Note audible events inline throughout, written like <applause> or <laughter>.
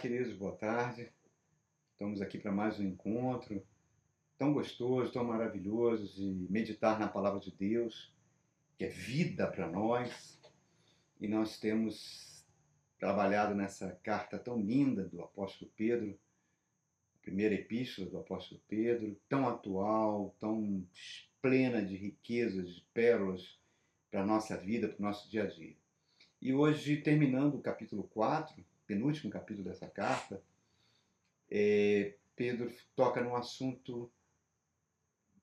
queridos, boa tarde. Estamos aqui para mais um encontro tão gostoso, tão maravilhoso de meditar na palavra de Deus, que é vida para nós. E nós temos trabalhado nessa carta tão linda do apóstolo Pedro, a primeira epístola do apóstolo Pedro, tão atual, tão plena de riquezas, de pérolas para a nossa vida, para o nosso dia a dia. E hoje, terminando o capítulo 4, penúltimo capítulo dessa carta, é, Pedro toca num assunto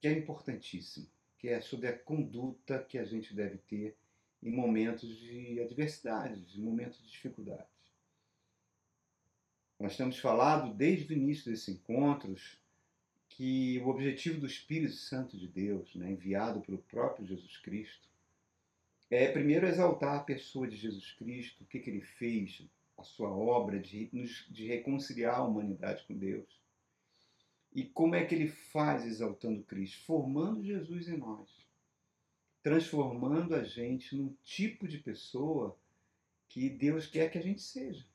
que é importantíssimo, que é sobre a conduta que a gente deve ter em momentos de adversidades, em momentos de dificuldades. Nós temos falado desde o início desses encontros que o objetivo do Espírito Santo de Deus, né, enviado pelo próprio Jesus Cristo, é primeiro exaltar a pessoa de Jesus Cristo, o que, que ele fez a sua obra de, de reconciliar a humanidade com Deus. E como é que ele faz exaltando Cristo? Formando Jesus em nós, transformando a gente num tipo de pessoa que Deus quer que a gente seja.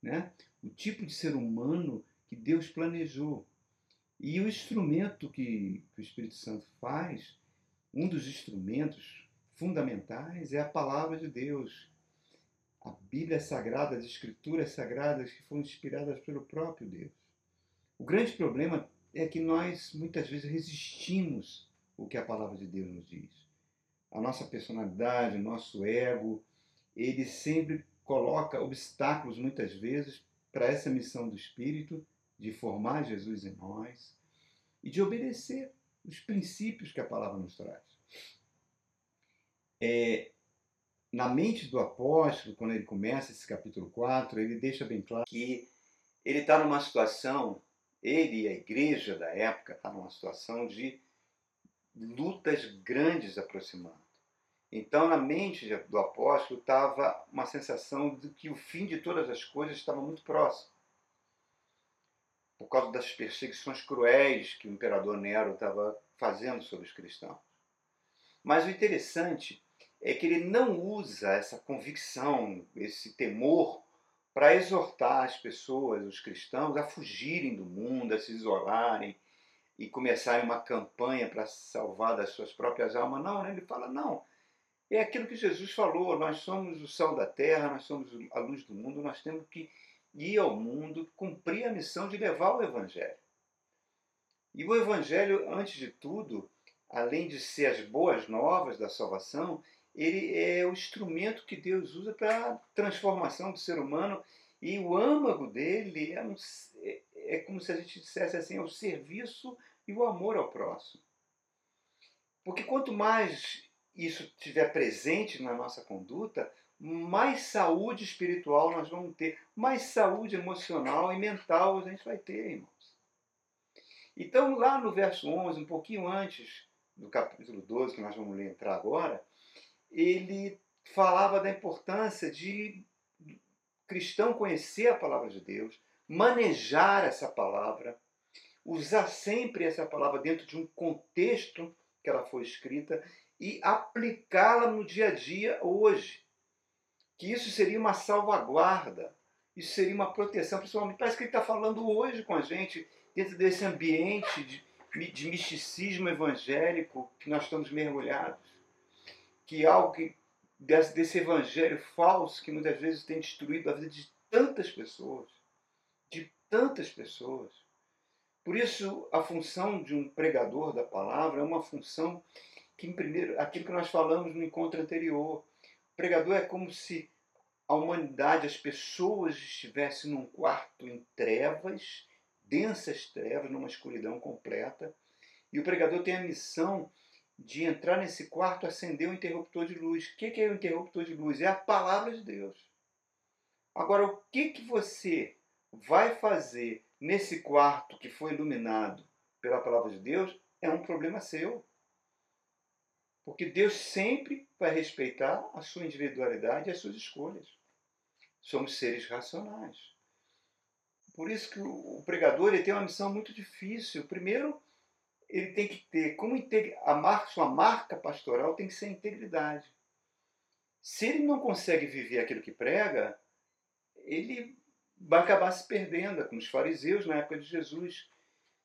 Né? O tipo de ser humano que Deus planejou. E o instrumento que, que o Espírito Santo faz, um dos instrumentos fundamentais é a palavra de Deus, a Bíblia Sagrada, as Escrituras Sagradas que foram inspiradas pelo próprio Deus. O grande problema é que nós muitas vezes resistimos o que a palavra de Deus nos diz. A nossa personalidade, o nosso ego, ele sempre coloca obstáculos muitas vezes para essa missão do Espírito de formar Jesus em nós e de obedecer os princípios que a palavra nos traz. É, na mente do apóstolo, quando ele começa esse capítulo 4, ele deixa bem claro que ele está numa situação, ele e a igreja da época está numa situação de lutas grandes aproximando. Então, na mente do apóstolo estava uma sensação de que o fim de todas as coisas estava muito próximo. Por causa das perseguições cruéis que o imperador Nero estava fazendo sobre os cristãos. Mas o interessante é que ele não usa essa convicção, esse temor, para exortar as pessoas, os cristãos, a fugirem do mundo, a se isolarem e começarem uma campanha para salvar das suas próprias almas. Não, né? ele fala: não. É aquilo que Jesus falou: nós somos o sal da terra, nós somos a luz do mundo, nós temos que ir ao mundo, cumprir a missão de levar o Evangelho. E o Evangelho, antes de tudo, além de ser as boas novas da salvação, ele é o instrumento que Deus usa para a transformação do ser humano e o âmago dele é, um, é, é, como se a gente dissesse assim, é o serviço e o amor ao próximo. Porque quanto mais isso estiver presente na nossa conduta, mais saúde espiritual nós vamos ter, mais saúde emocional e mental a gente vai ter, irmãos. Então, lá no verso 11, um pouquinho antes do capítulo 12, que nós vamos ler entrar agora, ele falava da importância de cristão conhecer a palavra de Deus, manejar essa palavra, usar sempre essa palavra dentro de um contexto que ela foi escrita e aplicá-la no dia a dia hoje. Que isso seria uma salvaguarda, isso seria uma proteção, principalmente. Parece que ele está falando hoje com a gente, dentro desse ambiente de, de misticismo evangélico que nós estamos mergulhados que algo que, desse, desse evangelho falso que muitas vezes tem destruído a vida de tantas pessoas, de tantas pessoas. Por isso, a função de um pregador da palavra é uma função que, em primeiro, aquilo que nós falamos no encontro anterior, o pregador é como se a humanidade, as pessoas estivessem num quarto em trevas, densas trevas, numa escuridão completa, e o pregador tem a missão de entrar nesse quarto, acender o um interruptor de luz. O que é o interruptor de luz? É a palavra de Deus. Agora, o que, que você vai fazer nesse quarto que foi iluminado pela palavra de Deus é um problema seu. Porque Deus sempre vai respeitar a sua individualidade e as suas escolhas. Somos seres racionais. Por isso que o pregador ele tem uma missão muito difícil. Primeiro, ele tem que ter, como a marca, sua marca pastoral tem que ser integridade. Se ele não consegue viver aquilo que prega, ele vai acabar se perdendo, como os fariseus na época de Jesus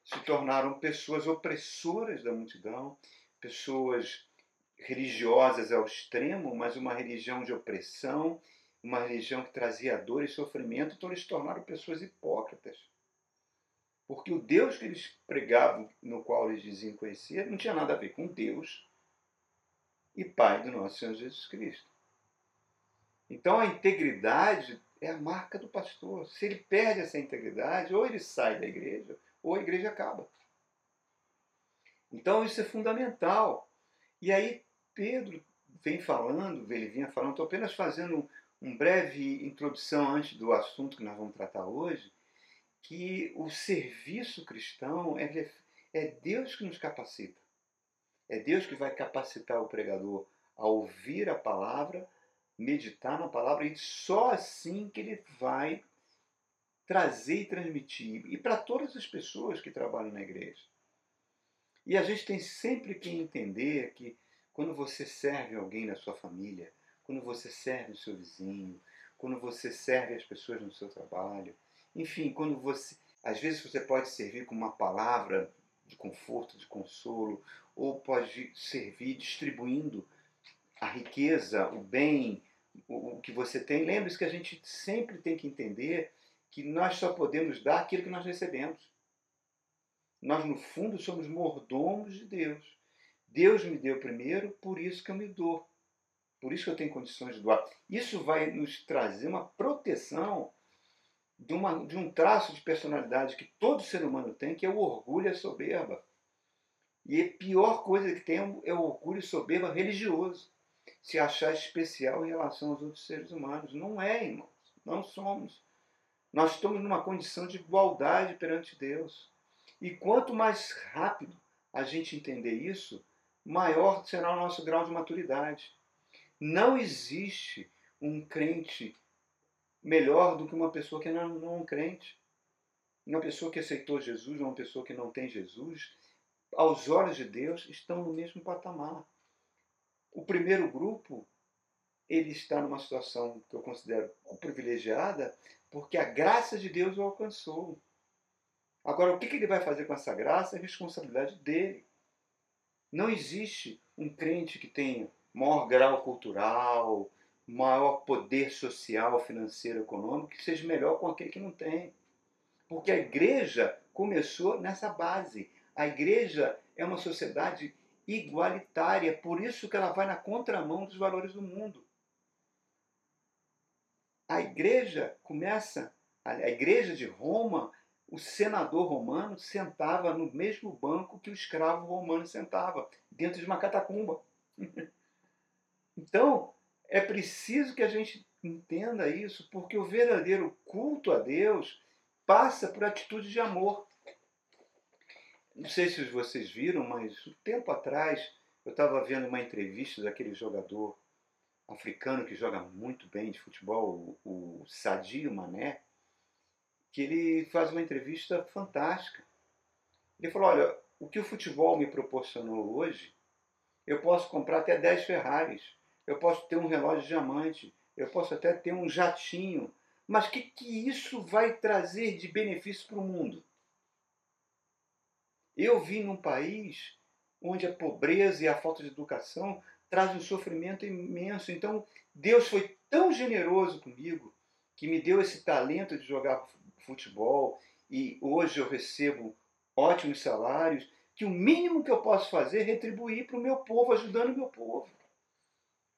se tornaram pessoas opressoras da multidão, pessoas religiosas ao extremo, mas uma religião de opressão, uma religião que trazia dor e sofrimento, então eles se tornaram pessoas hipócritas. Porque o Deus que eles pregavam, no qual eles diziam conhecer, não tinha nada a ver com Deus e Pai do nosso Senhor Jesus Cristo. Então a integridade é a marca do pastor. Se ele perde essa integridade, ou ele sai da igreja, ou a igreja acaba. Então isso é fundamental. E aí Pedro vem falando, ele vinha falando, estou apenas fazendo um breve introdução antes do assunto que nós vamos tratar hoje, que o serviço cristão é, é Deus que nos capacita. É Deus que vai capacitar o pregador a ouvir a palavra, meditar na palavra, e só assim que ele vai trazer e transmitir. E para todas as pessoas que trabalham na igreja. E a gente tem sempre que entender que quando você serve alguém na sua família, quando você serve o seu vizinho, quando você serve as pessoas no seu trabalho, enfim, quando você. Às vezes você pode servir com uma palavra de conforto, de consolo, ou pode servir distribuindo a riqueza, o bem, o, que você tem. Lembre-se que a gente sempre tem que entender que nós só podemos dar aquilo que nós recebemos. Nós, no fundo, somos mordomos de Deus. Deus me deu primeiro, por isso que eu me dou. Por isso que eu tenho condições de doar. Isso vai nos trazer uma proteção de, uma, de um traço de personalidade que todo ser humano tem, que é o orgulho e a soberba. E a pior coisa que tem é o orgulho e soberba religioso. Se achar especial em relação aos outros seres humanos. Não é, irmãos. Não somos. Nós estamos numa condição de igualdade perante Deus. E quanto mais rápido a gente entender isso, maior será o nosso grau de maturidade. Não existe um crente melhor do que uma pessoa que não, não é um crente. Uma pessoa que aceitou Jesus, uma pessoa que não tem Jesus, aos olhos de Deus, estão no mesmo patamar. O primeiro grupo, ele está numa situação que eu considero privilegiada, porque a graça de Deus o alcançou. Agora, o que ele vai fazer com essa graça é responsabilidade dele. Não existe um crente que tenha maior grau cultural, maior poder social, financeiro, econômico, que seja melhor com aquele que não tem. Porque a igreja começou nessa base. A igreja é uma sociedade igualitária, por isso que ela vai na contramão dos valores do mundo. A igreja começa, a igreja de Roma o senador romano sentava no mesmo banco que o escravo romano sentava, dentro de uma catacumba. <laughs> então, é preciso que a gente entenda isso, porque o verdadeiro culto a Deus passa por atitude de amor. Não sei se vocês viram, mas um tempo atrás eu estava vendo uma entrevista daquele jogador africano que joga muito bem de futebol, o Sadio Mané que ele faz uma entrevista fantástica. Ele falou: Olha, o que o futebol me proporcionou hoje, eu posso comprar até 10 Ferraris, eu posso ter um relógio de diamante, eu posso até ter um jatinho. Mas o que, que isso vai trazer de benefício para o mundo? Eu vim num país onde a pobreza e a falta de educação trazem um sofrimento imenso. Então, Deus foi tão generoso comigo que me deu esse talento de jogar futebol e hoje eu recebo ótimos salários, que o mínimo que eu posso fazer é retribuir para o meu povo, ajudando o meu povo.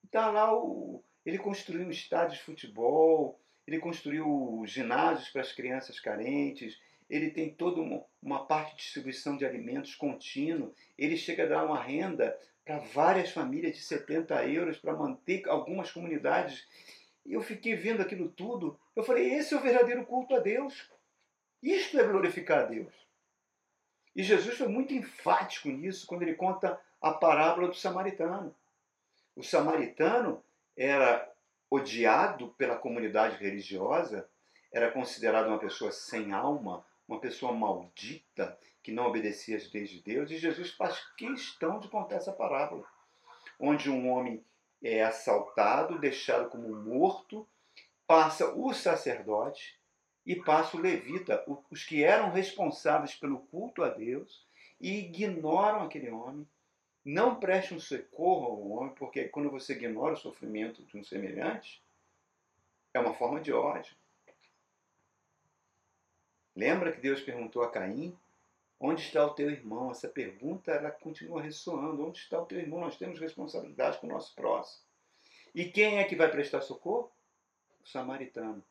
Está lá o, ele construiu um estádio de futebol, ele construiu ginásios para as crianças carentes, ele tem toda uma, uma parte de distribuição de alimentos contínuo, ele chega a dar uma renda para várias famílias de 70 euros para manter algumas comunidades e eu fiquei vendo aquilo tudo. Eu falei: esse é o verdadeiro culto a Deus. Isto é glorificar a Deus. E Jesus foi muito enfático nisso quando ele conta a parábola do samaritano. O samaritano era odiado pela comunidade religiosa, era considerado uma pessoa sem alma, uma pessoa maldita, que não obedecia às leis de Deus, e Jesus faz questão de contar essa parábola, onde um homem é assaltado, deixado como morto, passa o sacerdote e passa o levita, os que eram responsáveis pelo culto a Deus, e ignoram aquele homem, não prestam socorro ao homem, porque quando você ignora o sofrimento de um semelhante, é uma forma de ódio. Lembra que Deus perguntou a Caim: Onde está o teu irmão? Essa pergunta ela continua ressoando. Onde está o teu irmão? Nós temos responsabilidade com o nosso próximo. E quem é que vai prestar socorro? O samaritano,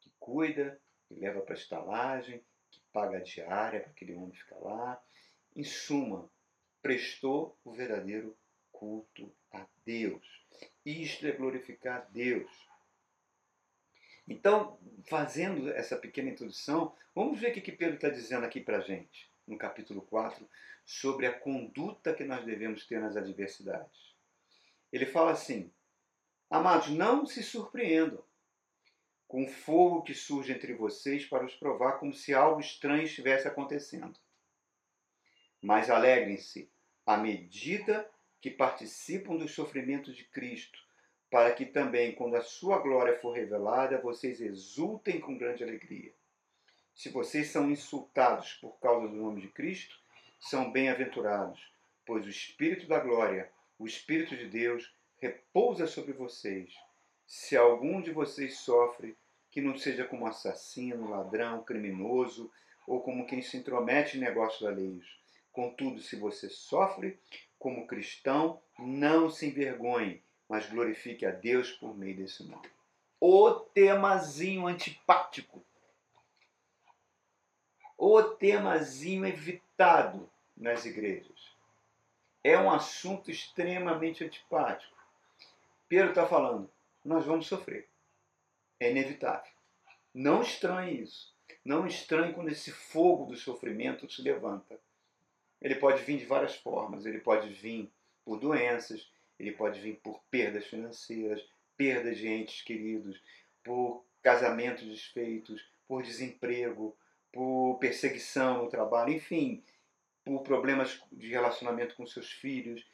que cuida, que leva para a estalagem, que paga a diária para aquele homem ficar lá. Em suma, prestou o verdadeiro culto a Deus. Isto é glorificar Deus. Então, fazendo essa pequena introdução, vamos ver o que Pedro está dizendo aqui para a gente, no capítulo 4, sobre a conduta que nós devemos ter nas adversidades. Ele fala assim: Amados, não se surpreendam com o fogo que surge entre vocês para os provar como se algo estranho estivesse acontecendo. Mas alegrem-se à medida que participam dos sofrimentos de Cristo para que também, quando a sua glória for revelada, vocês exultem com grande alegria. Se vocês são insultados por causa do nome de Cristo, são bem-aventurados, pois o Espírito da glória, o Espírito de Deus, repousa sobre vocês. Se algum de vocês sofre, que não seja como assassino, ladrão, criminoso ou como quem se intromete em negócios alheios. Contudo, se você sofre como cristão, não se envergonhe mas glorifique a Deus por meio desse nome. O temazinho antipático. O temazinho evitado nas igrejas. É um assunto extremamente antipático. Pedro está falando, nós vamos sofrer. É inevitável. Não estranhe isso. Não estranhe quando esse fogo do sofrimento se levanta. Ele pode vir de várias formas. Ele pode vir por doenças, ele pode vir por perdas financeiras, perdas de entes queridos, por casamentos desfeitos, por desemprego, por perseguição no trabalho, enfim, por problemas de relacionamento com seus filhos,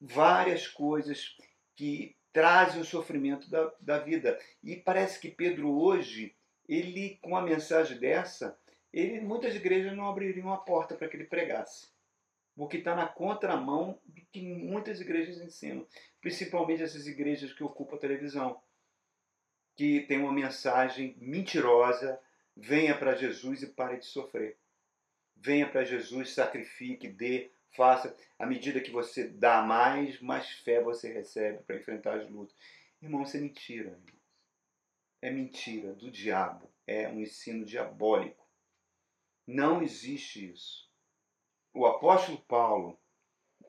várias coisas que trazem o sofrimento da, da vida. E parece que Pedro hoje, ele com uma mensagem dessa, ele muitas igrejas não abririam a porta para que ele pregasse porque está na contramão do que muitas igrejas ensinam, principalmente essas igrejas que ocupam a televisão, que tem uma mensagem mentirosa: venha para Jesus e pare de sofrer. Venha para Jesus, sacrifique, dê, faça. À medida que você dá mais, mais fé você recebe para enfrentar as lutas. Irmão, isso é mentira. Irmãos. É mentira do diabo. É um ensino diabólico. Não existe isso o apóstolo Paulo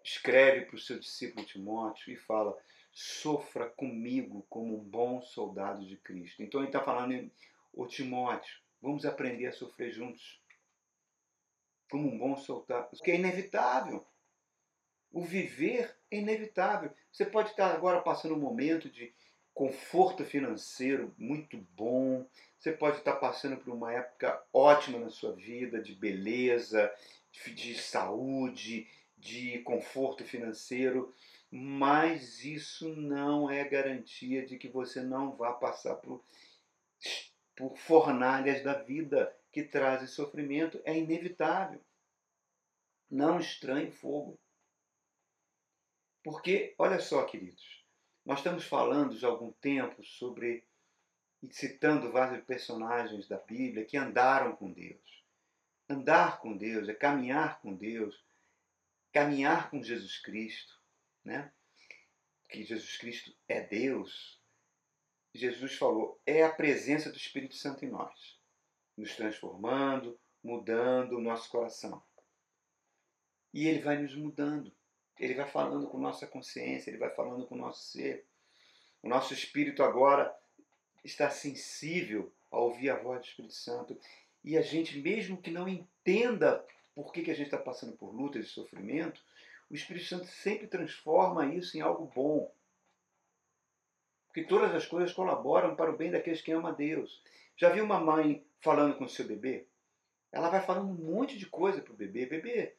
escreve para o seu discípulo Timóteo e fala: sofra comigo como um bom soldado de Cristo. Então ele está falando, o Timóteo, vamos aprender a sofrer juntos. Como um bom soldado. Porque é inevitável. O viver é inevitável. Você pode estar agora passando um momento de conforto financeiro muito bom. Você pode estar passando por uma época ótima na sua vida, de beleza, de saúde, de conforto financeiro, mas isso não é garantia de que você não vá passar por, por fornalhas da vida que trazem sofrimento. É inevitável. Não estranhe fogo. Porque, olha só, queridos, nós estamos falando já há algum tempo sobre, citando vários personagens da Bíblia que andaram com Deus andar com Deus, é caminhar com Deus, caminhar com Jesus Cristo, né? Que Jesus Cristo é Deus. Jesus falou, é a presença do Espírito Santo em nós, nos transformando, mudando o nosso coração. E ele vai nos mudando. Ele vai falando com nossa consciência, ele vai falando com o nosso ser. O nosso espírito agora está sensível a ouvir a voz do Espírito Santo e a gente, mesmo que não entenda por que, que a gente está passando por lutas e sofrimento, o Espírito Santo sempre transforma isso em algo bom. Porque todas as coisas colaboram para o bem daqueles que amam a Deus. Já viu uma mãe falando com o seu bebê? Ela vai falando um monte de coisa para o bebê. Bebê.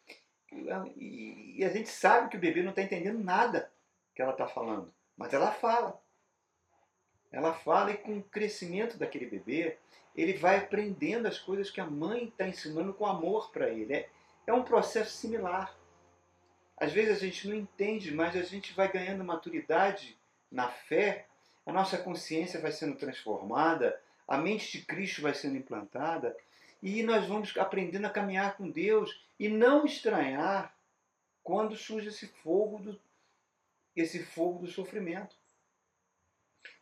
E a gente sabe que o bebê não está entendendo nada que ela está falando. Mas ela fala. Ela fala e com o crescimento daquele bebê, ele vai aprendendo as coisas que a mãe está ensinando com amor para ele. É, é um processo similar. Às vezes a gente não entende, mas a gente vai ganhando maturidade na fé, a nossa consciência vai sendo transformada, a mente de Cristo vai sendo implantada e nós vamos aprendendo a caminhar com Deus e não estranhar quando surge esse fogo do, esse fogo do sofrimento.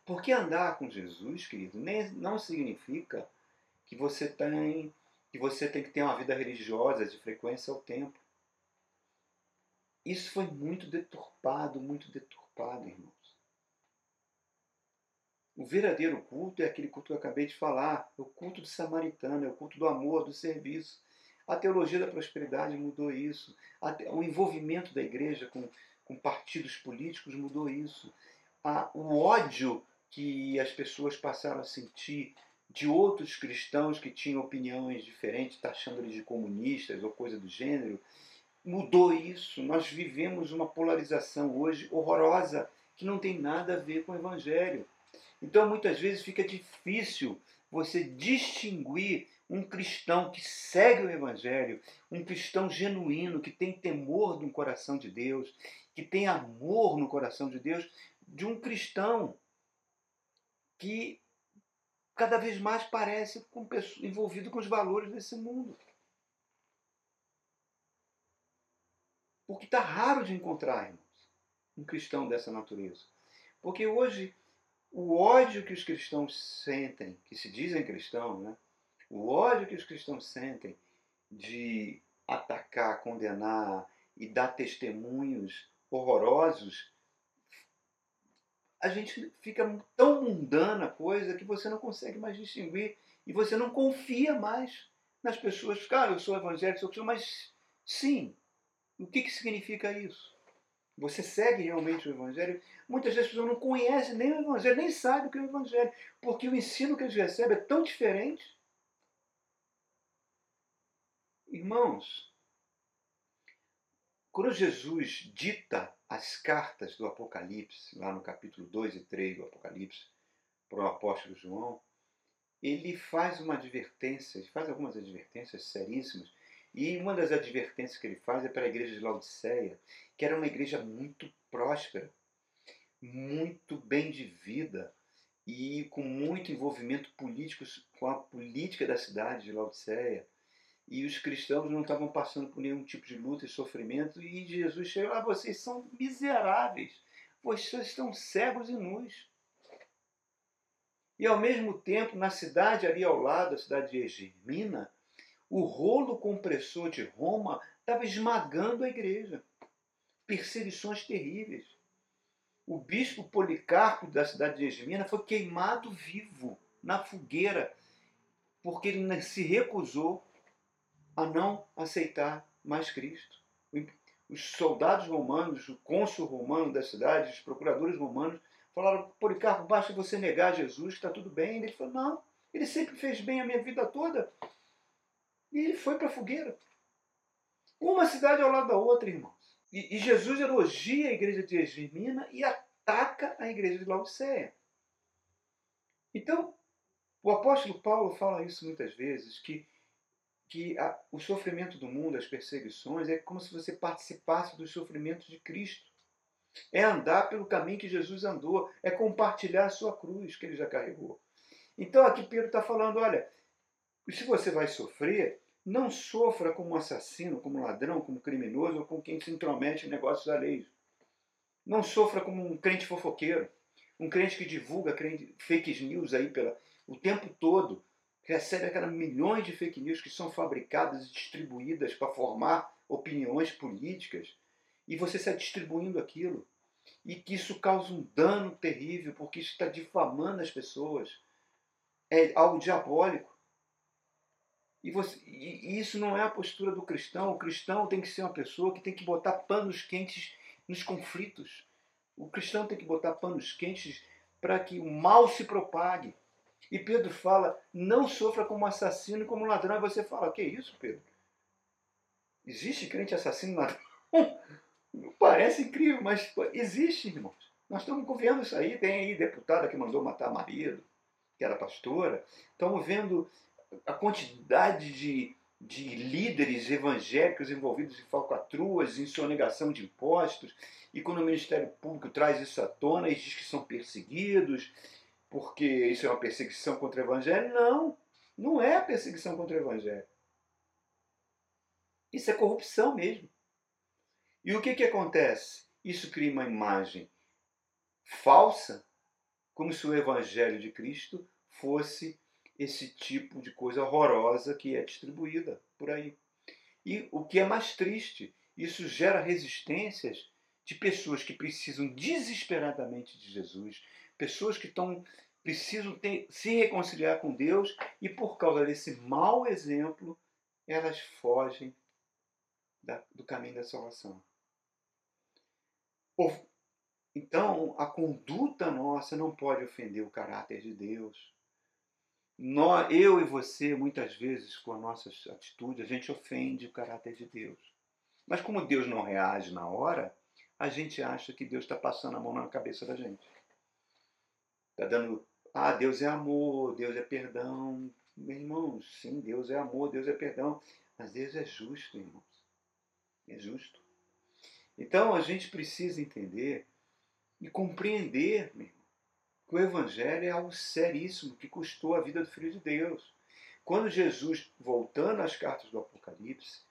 Porque andar com Jesus, querido, nem, não significa que você tem que você tem que ter uma vida religiosa de frequência ao tempo. Isso foi muito deturpado, muito deturpado, irmãos. O verdadeiro culto é aquele culto que eu acabei de falar, é o culto do samaritano, é o culto do amor, do serviço. A teologia da prosperidade mudou isso. O envolvimento da igreja com, com partidos políticos mudou isso. o ódio que as pessoas passaram a sentir de outros cristãos que tinham opiniões diferentes, taxando eles de comunistas ou coisa do gênero, mudou isso. Nós vivemos uma polarização hoje horrorosa que não tem nada a ver com o evangelho. Então, muitas vezes fica difícil você distinguir um cristão que segue o Evangelho, um cristão genuíno, que tem temor no coração de Deus, que tem amor no coração de Deus, de um cristão que cada vez mais parece com envolvido com os valores desse mundo. Porque está raro de encontrar, irmãos, um cristão dessa natureza. Porque hoje o ódio que os cristãos sentem, que se dizem cristãos, né? o ódio que os cristãos sentem de atacar, condenar e dar testemunhos horrorosos, a gente fica tão mundana a coisa que você não consegue mais distinguir e você não confia mais nas pessoas. Cara, eu sou evangélico, sou cristão, mas sim, o que, que significa isso? Você segue realmente o Evangelho? Muitas vezes as pessoas não conhecem nem o Evangelho, nem sabem o que é o Evangelho, porque o ensino que eles recebem é tão diferente. Irmãos, quando Jesus dita as cartas do Apocalipse, lá no capítulo 2 e 3 do Apocalipse, para o apóstolo João, ele faz uma advertência, ele faz algumas advertências seríssimas e uma das advertências que ele faz é para a igreja de Laodiceia, que era uma igreja muito próspera, muito bem de vida e com muito envolvimento político com a política da cidade de Laodiceia. E os cristãos não estavam passando por nenhum tipo de luta e sofrimento. E Jesus chegou lá: ah, vocês são miseráveis, vocês estão cegos e nus. E ao mesmo tempo, na cidade ali ao lado, a cidade de Egemina, o rolo compressor de Roma estava esmagando a igreja. Perseguições terríveis. O bispo Policarpo da cidade de Esmina foi queimado vivo na fogueira, porque ele se recusou a não aceitar mais Cristo. Os soldados romanos, o cônsul romano da cidade, os procuradores romanos, falaram: Policarpo, basta você negar Jesus, está tudo bem. Ele falou: Não, ele sempre fez bem a minha vida toda. E ele foi para a fogueira. Uma cidade ao lado da outra, irmãos. E, e Jesus elogia a igreja de Esmina e ataca a igreja de Laodiceia. Então, o apóstolo Paulo fala isso muitas vezes, que, que a, o sofrimento do mundo, as perseguições, é como se você participasse dos sofrimentos de Cristo. É andar pelo caminho que Jesus andou, é compartilhar a sua cruz que ele já carregou. Então aqui Pedro está falando, olha, se você vai sofrer, não sofra como assassino, como ladrão, como criminoso ou como quem se intromete em negócios alheios. Não sofra como um crente fofoqueiro, um crente que divulga fake news aí pela, o tempo todo, recebe aquelas milhões de fake news que são fabricadas e distribuídas para formar opiniões políticas e você está distribuindo aquilo. E que isso causa um dano terrível, porque isso está difamando as pessoas. É algo diabólico. E, você, e, isso não é a postura do cristão. O cristão tem que ser uma pessoa que tem que botar panos quentes nos conflitos. O cristão tem que botar panos quentes para que o mal se propague. E Pedro fala: não sofra como assassino e como ladrão. E você fala: que isso, Pedro? Existe crente assassino e ladrão? <laughs> Parece incrível, mas existe, irmãos. Nós estamos vendo isso aí. Tem aí deputada que mandou matar marido, que era pastora. Estamos vendo a quantidade de, de líderes evangélicos envolvidos em falcatruas, em sonegação de impostos, e quando o Ministério Público traz isso à tona e diz que são perseguidos, porque isso é uma perseguição contra o Evangelho, não, não é perseguição contra o Evangelho. Isso é corrupção mesmo. E o que, que acontece? Isso cria uma imagem falsa, como se o Evangelho de Cristo fosse esse tipo de coisa horrorosa que é distribuída por aí. E o que é mais triste, isso gera resistências de pessoas que precisam desesperadamente de Jesus, pessoas que estão precisam ter, se reconciliar com Deus e por causa desse mau exemplo elas fogem da, do caminho da salvação. Então, a conduta nossa não pode ofender o caráter de Deus. Nós, eu e você, muitas vezes, com a nossa atitude, a gente ofende o caráter de Deus. Mas como Deus não reage na hora, a gente acha que Deus está passando a mão na cabeça da gente. Está dando, ah, Deus é amor, Deus é perdão. Meu irmão, sim, Deus é amor, Deus é perdão. Mas Deus é justo, irmãos. É justo. Então a gente precisa entender e compreender, meu irmão, que o Evangelho é algo seríssimo que custou a vida do Filho de Deus. Quando Jesus, voltando às cartas do Apocalipse,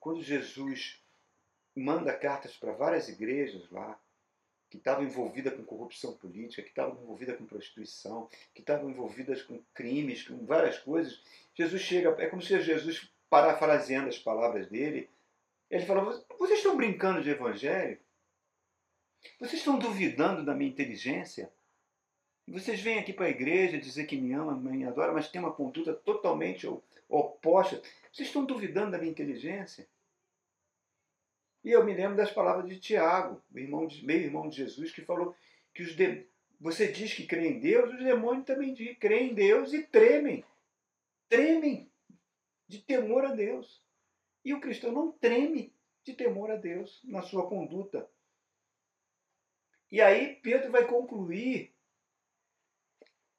quando Jesus manda cartas para várias igrejas lá, que estavam envolvidas com corrupção política, que estavam envolvidas com prostituição, que estavam envolvidas com crimes, com várias coisas. Jesus chega, é como se Jesus, parafraseando as palavras dele, ele fala: Vocês estão brincando de evangelho? Vocês estão duvidando da minha inteligência? Vocês vêm aqui para a igreja dizer que me ama, me adora, mas tem uma conduta totalmente oposta. Vocês estão duvidando da minha inteligência? E eu me lembro das palavras de Tiago, irmão de, meio irmão de Jesus, que falou que os de, você diz que crê em Deus, os demônios também dizem, creem em Deus e tremem. Tremem de temor a Deus. E o cristão não treme de temor a Deus na sua conduta. E aí Pedro vai concluir.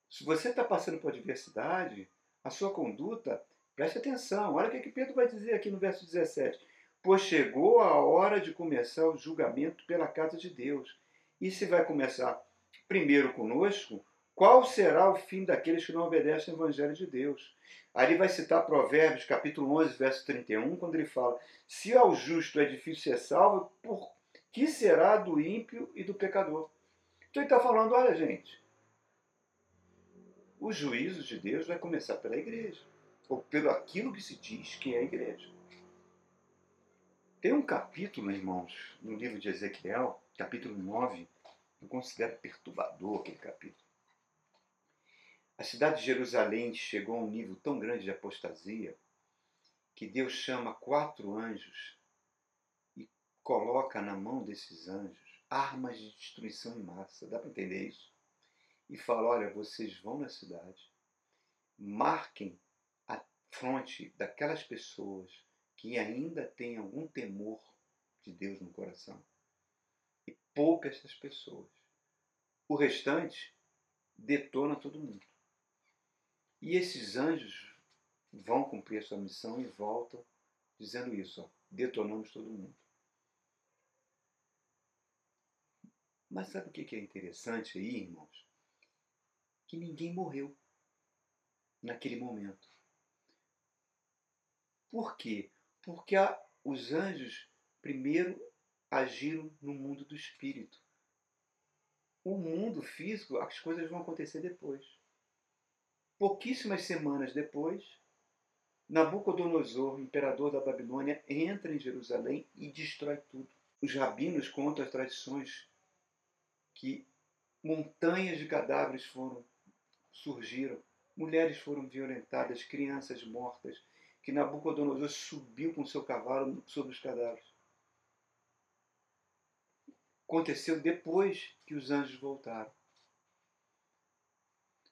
Se você está passando por adversidade, a sua conduta, preste atenção. Olha o que, que Pedro vai dizer aqui no verso 17 pois chegou a hora de começar o julgamento pela casa de Deus. E se vai começar primeiro conosco, qual será o fim daqueles que não obedecem ao Evangelho de Deus? Ele vai citar Provérbios, capítulo 11, verso 31, quando ele fala: Se ao justo é difícil ser salvo, por que será do ímpio e do pecador? Então ele está falando: olha, gente, o juízo de Deus vai começar pela igreja, ou pelo aquilo que se diz que é a igreja. Tem um capítulo, irmãos, no livro de Ezequiel, capítulo 9, eu considero perturbador aquele capítulo. A cidade de Jerusalém chegou a um nível tão grande de apostasia que Deus chama quatro anjos e coloca na mão desses anjos armas de destruição em massa. Dá para entender isso? E fala: olha, vocês vão na cidade, marquem a fronte daquelas pessoas que ainda tem algum temor de Deus no coração. E poupe essas pessoas. O restante detona todo mundo. E esses anjos vão cumprir a sua missão e voltam dizendo isso: ó, detonamos todo mundo. Mas sabe o que é interessante aí, irmãos? Que ninguém morreu naquele momento. Por quê? Porque os anjos primeiro agiram no mundo do espírito. O mundo físico, as coisas vão acontecer depois. Pouquíssimas semanas depois, Nabucodonosor, imperador da Babilônia, entra em Jerusalém e destrói tudo. Os rabinos contam as tradições que montanhas de cadáveres foram surgiram, mulheres foram violentadas, crianças mortas, que Nabucodonosor subiu com seu cavalo sobre os cadáveres. Aconteceu depois que os anjos voltaram.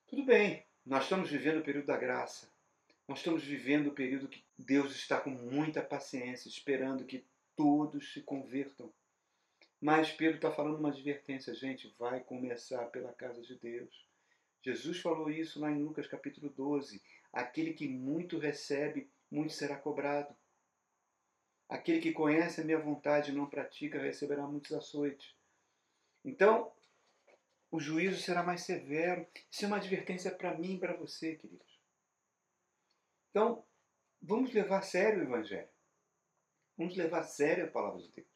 Tudo bem, nós estamos vivendo o período da graça. Nós estamos vivendo o período que Deus está com muita paciência, esperando que todos se convertam. Mas Pedro está falando uma advertência, gente, vai começar pela casa de Deus. Jesus falou isso lá em Lucas capítulo 12. Aquele que muito recebe, muito será cobrado. Aquele que conhece a minha vontade e não pratica, receberá muitos açoites. Então, o juízo será mais severo. Isso é uma advertência para mim e para você, queridos. Então, vamos levar a sério o Evangelho. Vamos levar a sério a palavra de Deus.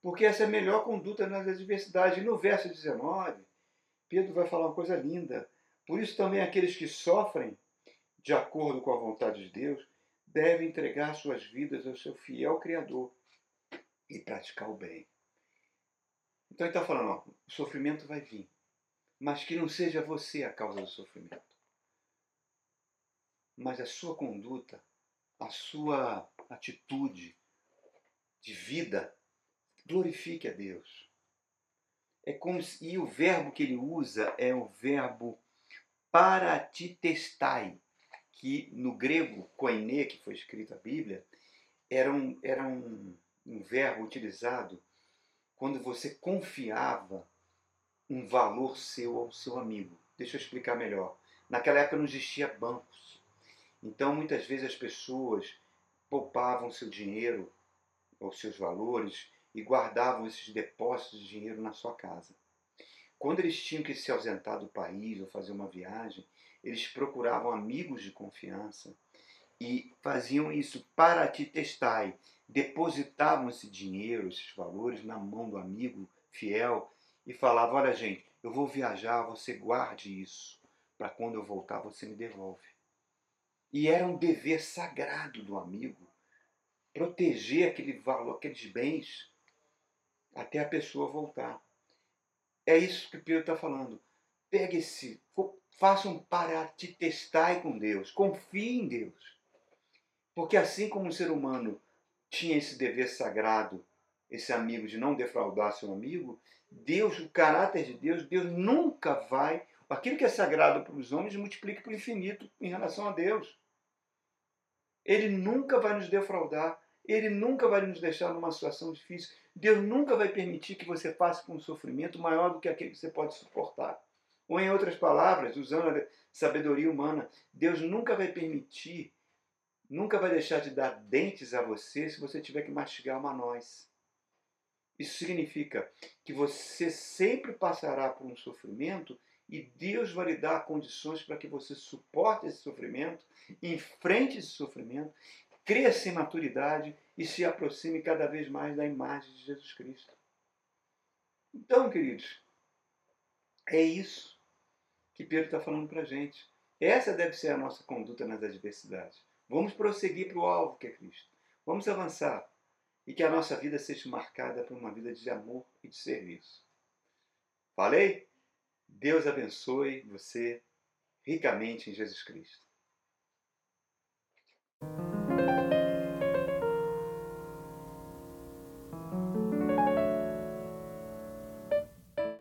Porque essa é a melhor conduta nas adversidades. E no verso 19, Pedro vai falar uma coisa linda. Por isso também aqueles que sofrem de acordo com a vontade de Deus devem entregar suas vidas ao seu fiel Criador e praticar o bem. Então ele está falando, ó, o sofrimento vai vir, mas que não seja você a causa do sofrimento. Mas a sua conduta, a sua atitude de vida glorifique a Deus. É como se, e o verbo que ele usa é o verbo paratitestai, que no grego koine, que foi escrito a Bíblia, era um, era um, um verbo utilizado quando você confiava um valor seu ao seu amigo. Deixa eu explicar melhor. Naquela época não existia bancos. Então muitas vezes as pessoas poupavam seu dinheiro ou seus valores e guardavam esses depósitos de dinheiro na sua casa. Quando eles tinham que se ausentar do país ou fazer uma viagem, eles procuravam amigos de confiança e faziam isso para te testar. Depositavam esse dinheiro, esses valores na mão do amigo fiel e falavam: Olha, gente, eu vou viajar, você guarde isso, para quando eu voltar você me devolve. E era um dever sagrado do amigo proteger aquele valor, aqueles bens até a pessoa voltar. É isso que Pedro está falando. Pegue esse, faça um para te testar com Deus, confie em Deus. Porque assim como o ser humano tinha esse dever sagrado, esse amigo de não defraudar seu amigo, Deus, o caráter de Deus, Deus nunca vai, aquilo que é sagrado para os homens, multiplica para o infinito em relação a Deus. Ele nunca vai nos defraudar, ele nunca vai nos deixar numa situação difícil. Deus nunca vai permitir que você passe por um sofrimento maior do que aquele que você pode suportar. Ou, em outras palavras, usando a sabedoria humana, Deus nunca vai permitir, nunca vai deixar de dar dentes a você se você tiver que mastigar uma noz. Isso significa que você sempre passará por um sofrimento e Deus vai lhe dar condições para que você suporte esse sofrimento, enfrente esse sofrimento cresça em maturidade e se aproxime cada vez mais da imagem de Jesus Cristo. Então, queridos, é isso que Pedro está falando para a gente. Essa deve ser a nossa conduta nas adversidades. Vamos prosseguir para o alvo que é Cristo. Vamos avançar e que a nossa vida seja marcada por uma vida de amor e de serviço. Falei? Deus abençoe você ricamente em Jesus Cristo.